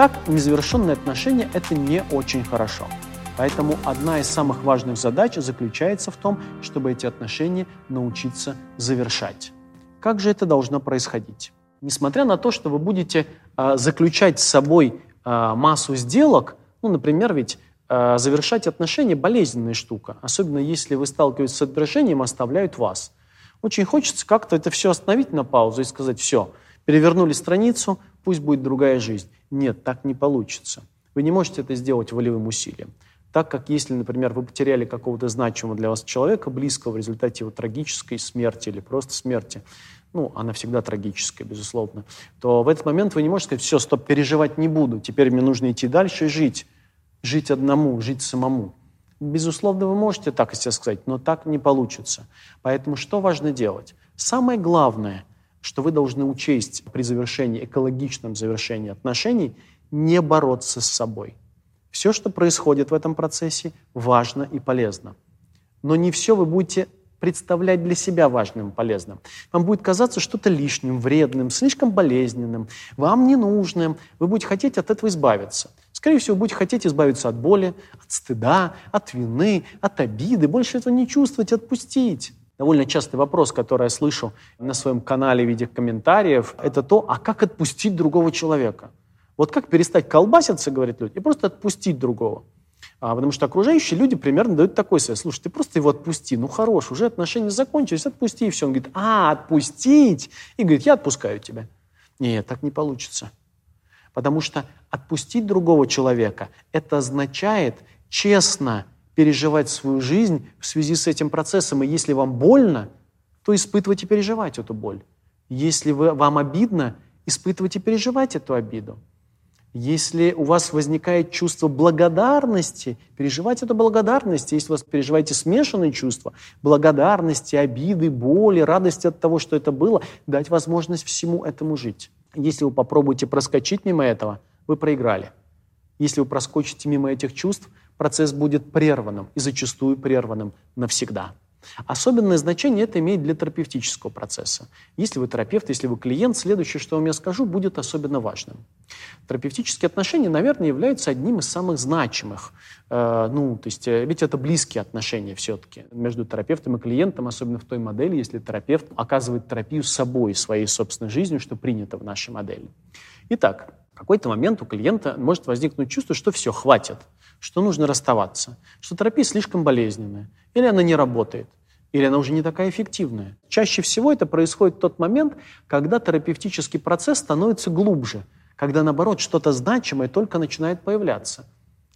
так, незавершенные отношения – это не очень хорошо. Поэтому одна из самых важных задач заключается в том, чтобы эти отношения научиться завершать. Как же это должно происходить? Несмотря на то, что вы будете э, заключать с собой э, массу сделок, ну, например, ведь э, завершать отношения – болезненная штука, особенно если вы сталкиваетесь с отражением, оставляют вас. Очень хочется как-то это все остановить на паузу и сказать «все, перевернули страницу, пусть будет другая жизнь». Нет, так не получится. Вы не можете это сделать волевым усилием. Так как если, например, вы потеряли какого-то значимого для вас человека, близкого в результате его трагической смерти или просто смерти, ну, она всегда трагическая, безусловно, то в этот момент вы не можете сказать, все, стоп, переживать не буду, теперь мне нужно идти дальше и жить. Жить одному, жить самому. Безусловно, вы можете так себе сказать, но так не получится. Поэтому что важно делать? Самое главное, что вы должны учесть при завершении, экологичном завершении отношений, не бороться с собой. Все, что происходит в этом процессе, важно и полезно. Но не все вы будете представлять для себя важным и полезным. Вам будет казаться что-то лишним, вредным, слишком болезненным, вам ненужным. Вы будете хотеть от этого избавиться. Скорее всего, будете хотеть избавиться от боли, от стыда, от вины, от обиды, больше этого не чувствовать, отпустить. Довольно частый вопрос, который я слышу на своем канале в виде комментариев, это то, а как отпустить другого человека? Вот как перестать колбаситься, говорят люди, и просто отпустить другого. А, потому что окружающие люди примерно дают такой совет. Слушай, ты просто его отпусти. Ну, хорош, уже отношения закончились, отпусти. И все. Он говорит, а, отпустить? И говорит, я отпускаю тебя. Нет, так не получится. Потому что отпустить другого человека, это означает честно переживать свою жизнь в связи с этим процессом. И если вам больно, то испытывать и переживать эту боль. Если вы, вам обидно, испытывать и переживать эту обиду. Если у вас возникает чувство благодарности, переживать эту благодарность. Если у вас переживаете смешанные чувства, благодарности, обиды, боли, радости от того, что это было, дать возможность всему этому жить. Если вы попробуете проскочить мимо этого, вы проиграли. Если вы проскочите мимо этих чувств, процесс будет прерванным и зачастую прерванным навсегда. Особенное значение это имеет для терапевтического процесса. Если вы терапевт, если вы клиент, следующее, что я вам скажу, будет особенно важным. Терапевтические отношения, наверное, являются одним из самых значимых. Э, ну, то есть, э, ведь это близкие отношения все-таки между терапевтом и клиентом, особенно в той модели, если терапевт оказывает терапию собой, своей собственной жизнью, что принято в нашей модели. Итак, какой-то момент у клиента может возникнуть чувство, что все, хватит – что нужно расставаться, что терапия слишком болезненная, или она не работает, или она уже не такая эффективная. Чаще всего это происходит в тот момент, когда терапевтический процесс становится глубже, когда, наоборот, что-то значимое только начинает появляться.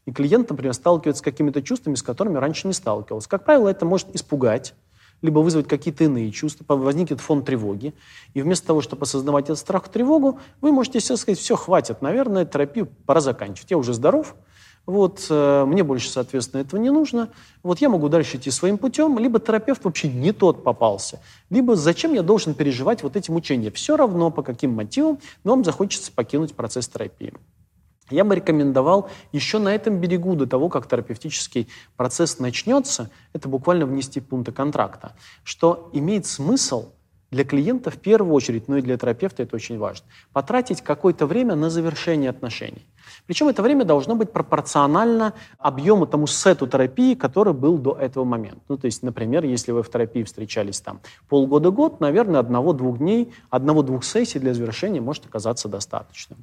И клиент, например, сталкивается с какими-то чувствами, с которыми раньше не сталкивался. Как правило, это может испугать, либо вызвать какие-то иные чувства, возникнет фон тревоги. И вместо того, чтобы осознавать этот страх, тревогу, вы можете себе сказать, все, хватит, наверное, терапию пора заканчивать. Я уже здоров, вот, э, мне больше, соответственно, этого не нужно. Вот я могу дальше идти своим путем, либо терапевт вообще не тот попался, либо зачем я должен переживать вот эти мучения. Все равно, по каким мотивам, но вам захочется покинуть процесс терапии. Я бы рекомендовал еще на этом берегу, до того, как терапевтический процесс начнется, это буквально внести пункты контракта, что имеет смысл для клиента в первую очередь, но и для терапевта это очень важно, потратить какое-то время на завершение отношений. Причем это время должно быть пропорционально объему тому сету терапии, который был до этого момента. Ну, то есть, например, если вы в терапии встречались там полгода-год, наверное, одного-двух дней, одного-двух сессий для завершения может оказаться достаточным.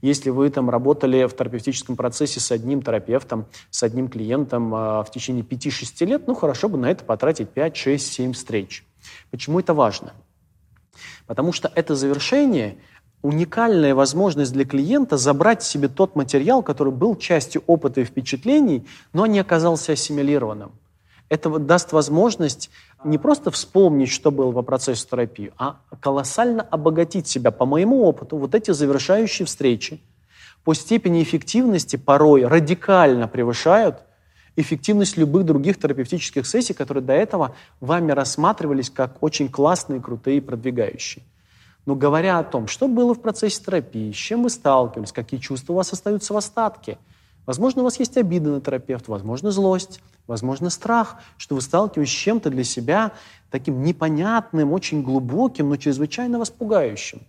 Если вы там работали в терапевтическом процессе с одним терапевтом, с одним клиентом э, в течение 5-6 лет, ну, хорошо бы на это потратить 5, 6, 7 встреч. Почему это важно? Потому что это завершение уникальная возможность для клиента забрать себе тот материал, который был частью опыта и впечатлений, но не оказался ассимилированным. Это даст возможность не просто вспомнить, что было во процессе терапии, а колоссально обогатить себя. По моему опыту, вот эти завершающие встречи по степени эффективности порой радикально превышают эффективность любых других терапевтических сессий, которые до этого вами рассматривались как очень классные, крутые и продвигающие. Но говоря о том, что было в процессе терапии, с чем вы сталкивались, какие чувства у вас остаются в остатке, возможно, у вас есть обида на терапевта, возможно, злость, возможно, страх, что вы сталкиваетесь с чем-то для себя таким непонятным, очень глубоким, но чрезвычайно вас пугающим.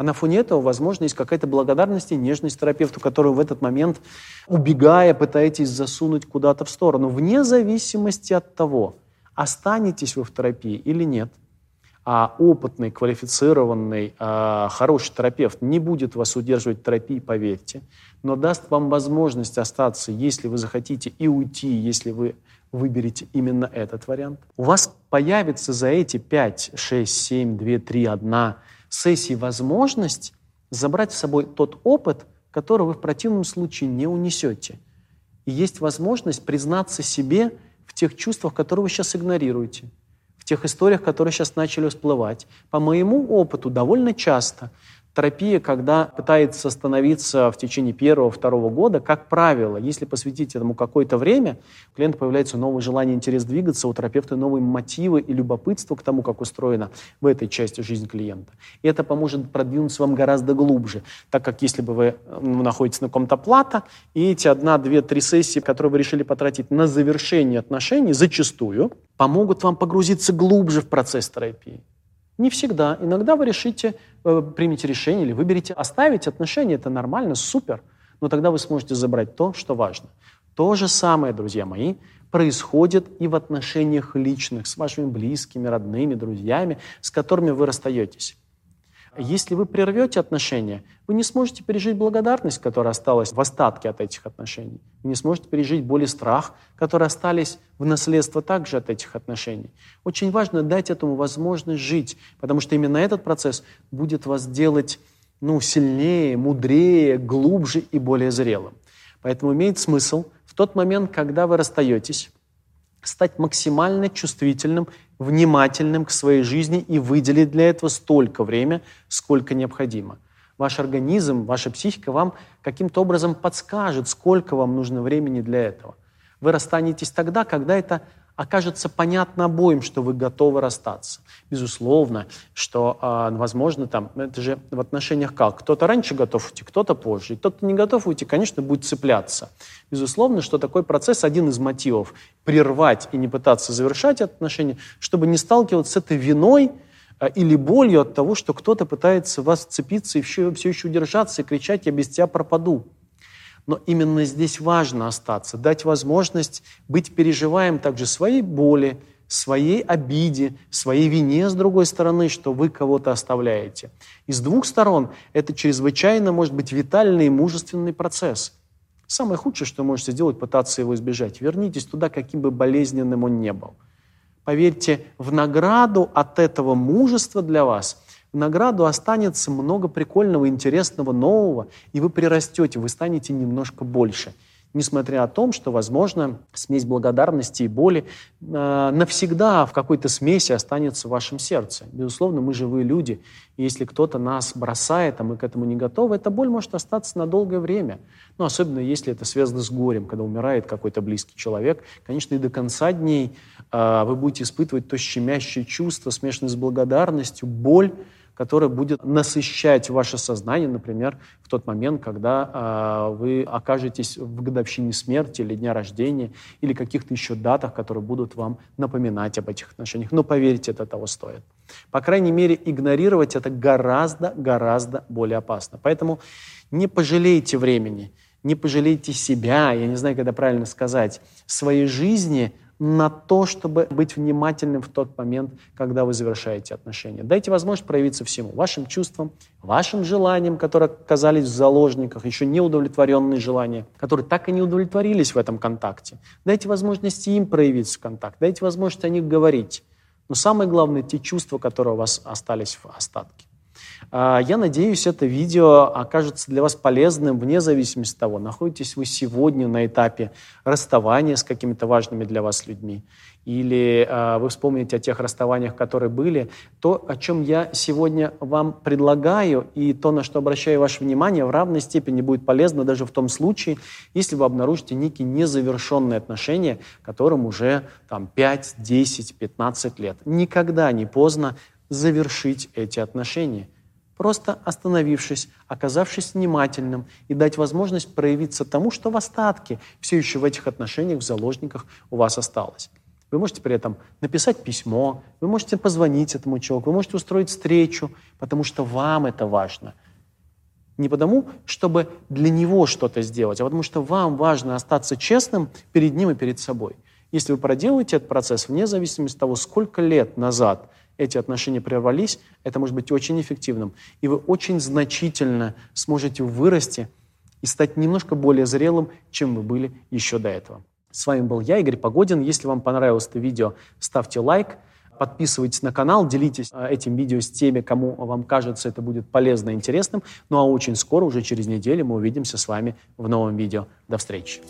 А на фоне этого, возможно, есть какая-то благодарность и нежность терапевту, которую в этот момент, убегая, пытаетесь засунуть куда-то в сторону, вне зависимости от того, останетесь вы в терапии или нет. А опытный, квалифицированный, а, хороший терапевт не будет вас удерживать в терапии, поверьте, но даст вам возможность остаться, если вы захотите, и уйти, если вы выберете именно этот вариант. У вас появится за эти 5, 6, 7, 2, 3, 1 сессии возможность забрать с собой тот опыт, который вы в противном случае не унесете. И есть возможность признаться себе в тех чувствах, которые вы сейчас игнорируете, в тех историях, которые сейчас начали всплывать. По моему опыту довольно часто Терапия, когда пытается остановиться в течение первого-второго года, как правило, если посвятить этому какое-то время, у клиента появляется новое желание, интерес двигаться, у терапевта новые мотивы и любопытство к тому, как устроена в этой части жизнь клиента. И это поможет продвинуться вам гораздо глубже, так как если бы вы ну, находитесь на каком-то плата, и эти одна, две, три сессии, которые вы решили потратить на завершение отношений, зачастую помогут вам погрузиться глубже в процесс терапии. Не всегда. Иногда вы решите, э, примите решение или выберете оставить отношения. Это нормально, супер. Но тогда вы сможете забрать то, что важно. То же самое, друзья мои, происходит и в отношениях личных с вашими близкими, родными, друзьями, с которыми вы расстаетесь. Если вы прервете отношения, вы не сможете пережить благодарность, которая осталась в остатке от этих отношений. Вы не сможете пережить боль и страх, которые остались в наследство также от этих отношений. Очень важно дать этому возможность жить, потому что именно этот процесс будет вас делать ну, сильнее, мудрее, глубже и более зрелым. Поэтому имеет смысл в тот момент, когда вы расстаетесь, стать максимально чувствительным, внимательным к своей жизни и выделить для этого столько времени, сколько необходимо. Ваш организм, ваша психика вам каким-то образом подскажет, сколько вам нужно времени для этого. Вы расстанетесь тогда, когда это окажется понятно обоим, что вы готовы расстаться. Безусловно, что, э, возможно, там, это же в отношениях как? Кто-то раньше готов уйти, кто-то позже. И тот, кто не готов уйти, конечно, будет цепляться. Безусловно, что такой процесс один из мотивов – прервать и не пытаться завершать отношения, чтобы не сталкиваться с этой виной, э, или болью от того, что кто-то пытается вас вцепиться и все, все еще удержаться и кричать «я без тебя пропаду». Но именно здесь важно остаться, дать возможность быть переживаем также своей боли, своей обиде, своей вине, с другой стороны, что вы кого-то оставляете. И с двух сторон это чрезвычайно может быть витальный и мужественный процесс. Самое худшее, что можете сделать, пытаться его избежать. Вернитесь туда, каким бы болезненным он ни был. Поверьте, в награду от этого мужества для вас – в награду останется много прикольного, интересного, нового, и вы прирастете, вы станете немножко больше. Несмотря о том, что, возможно, смесь благодарности и боли э, навсегда в какой-то смеси останется в вашем сердце. Безусловно, мы живые люди, и если кто-то нас бросает, а мы к этому не готовы, эта боль может остаться на долгое время. Ну, особенно если это связано с горем, когда умирает какой-то близкий человек. Конечно, и до конца дней э, вы будете испытывать то щемящее чувство, смешанное с благодарностью, боль, которая будет насыщать ваше сознание, например, в тот момент, когда э, вы окажетесь в годовщине смерти или дня рождения, или каких-то еще датах, которые будут вам напоминать об этих отношениях. Но поверьте, это того стоит. По крайней мере, игнорировать это гораздо-гораздо более опасно. Поэтому не пожалейте времени, не пожалейте себя, я не знаю, это правильно сказать, своей жизни на то, чтобы быть внимательным в тот момент, когда вы завершаете отношения. Дайте возможность проявиться всему. Вашим чувствам, вашим желаниям, которые оказались в заложниках, еще не удовлетворенные желания, которые так и не удовлетворились в этом контакте. Дайте возможность им проявиться в контакт. Дайте возможность о них говорить. Но самое главное, те чувства, которые у вас остались в остатке. А, я надеюсь, это видео окажется для вас полезным вне зависимости от того, находитесь вы сегодня на этапе расставания с какими-то важными для вас людьми, или э, вы вспомните о тех расставаниях, которые были, то, о чем я сегодня вам предлагаю, и то, на что обращаю ваше внимание, в равной степени будет полезно даже в том случае, если вы обнаружите некие незавершенные отношения, которым уже там, 5, 10, 15 лет. Никогда не поздно завершить эти отношения – просто остановившись, оказавшись внимательным и дать возможность проявиться тому, что в остатке все еще в этих отношениях, в заложниках у вас осталось. Вы можете при этом написать письмо, вы можете позвонить этому человеку, вы можете устроить встречу, потому что вам это важно. Не потому, чтобы для него что-то сделать, а потому что вам важно остаться честным перед ним и перед собой. Если вы проделаете этот процесс, вне зависимости от того, сколько лет назад эти отношения прервались, это может быть очень эффективным. И вы очень значительно сможете вырасти и стать немножко более зрелым, чем вы были еще до этого. С вами был я, Игорь Погодин. Если вам понравилось это видео, ставьте лайк, подписывайтесь на канал, делитесь э, этим видео с теми, кому вам кажется это будет полезно и интересным. Ну а очень скоро, уже через неделю, мы увидимся с вами в новом видео. До встречи!